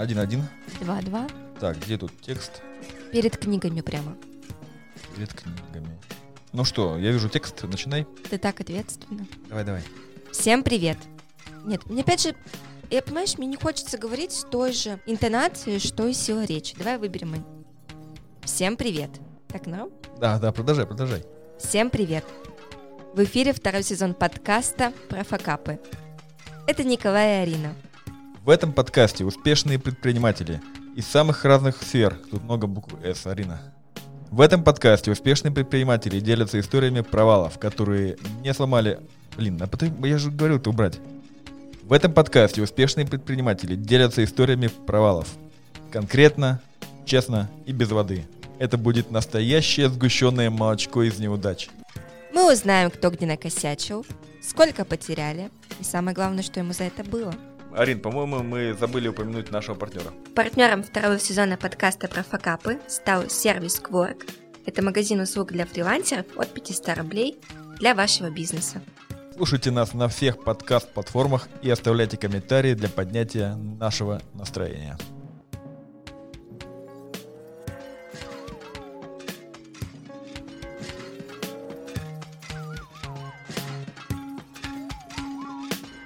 1-1. 2-2. Так, где тут текст? Перед книгами прямо. Перед книгами. Ну что, я вижу текст, начинай. Ты так ответственно. Давай, давай. Всем привет. Нет, мне опять же, я, понимаешь, мне не хочется говорить с той же интонацией, что и сила речи. Давай выберем. Всем привет. Так, ну? Да, да, продолжай, продолжай. Всем привет. В эфире второй сезон подкаста про факапы. Это Николай и Арина. В этом подкасте успешные предприниматели из самых разных сфер. Тут много букв «С», Арина. В этом подкасте успешные предприниматели делятся историями провалов, которые не сломали... Блин, а потом я же говорил это убрать. В этом подкасте успешные предприниматели делятся историями провалов. Конкретно, честно и без воды. Это будет настоящее сгущенное молочко из неудач. Мы узнаем, кто где накосячил, сколько потеряли, и самое главное, что ему за это было. Арин, по-моему, мы забыли упомянуть нашего партнера. Партнером второго сезона подкаста про факапы стал сервис Quark. Это магазин услуг для фрилансеров от 500 рублей для вашего бизнеса. Слушайте нас на всех подкаст-платформах и оставляйте комментарии для поднятия нашего настроения.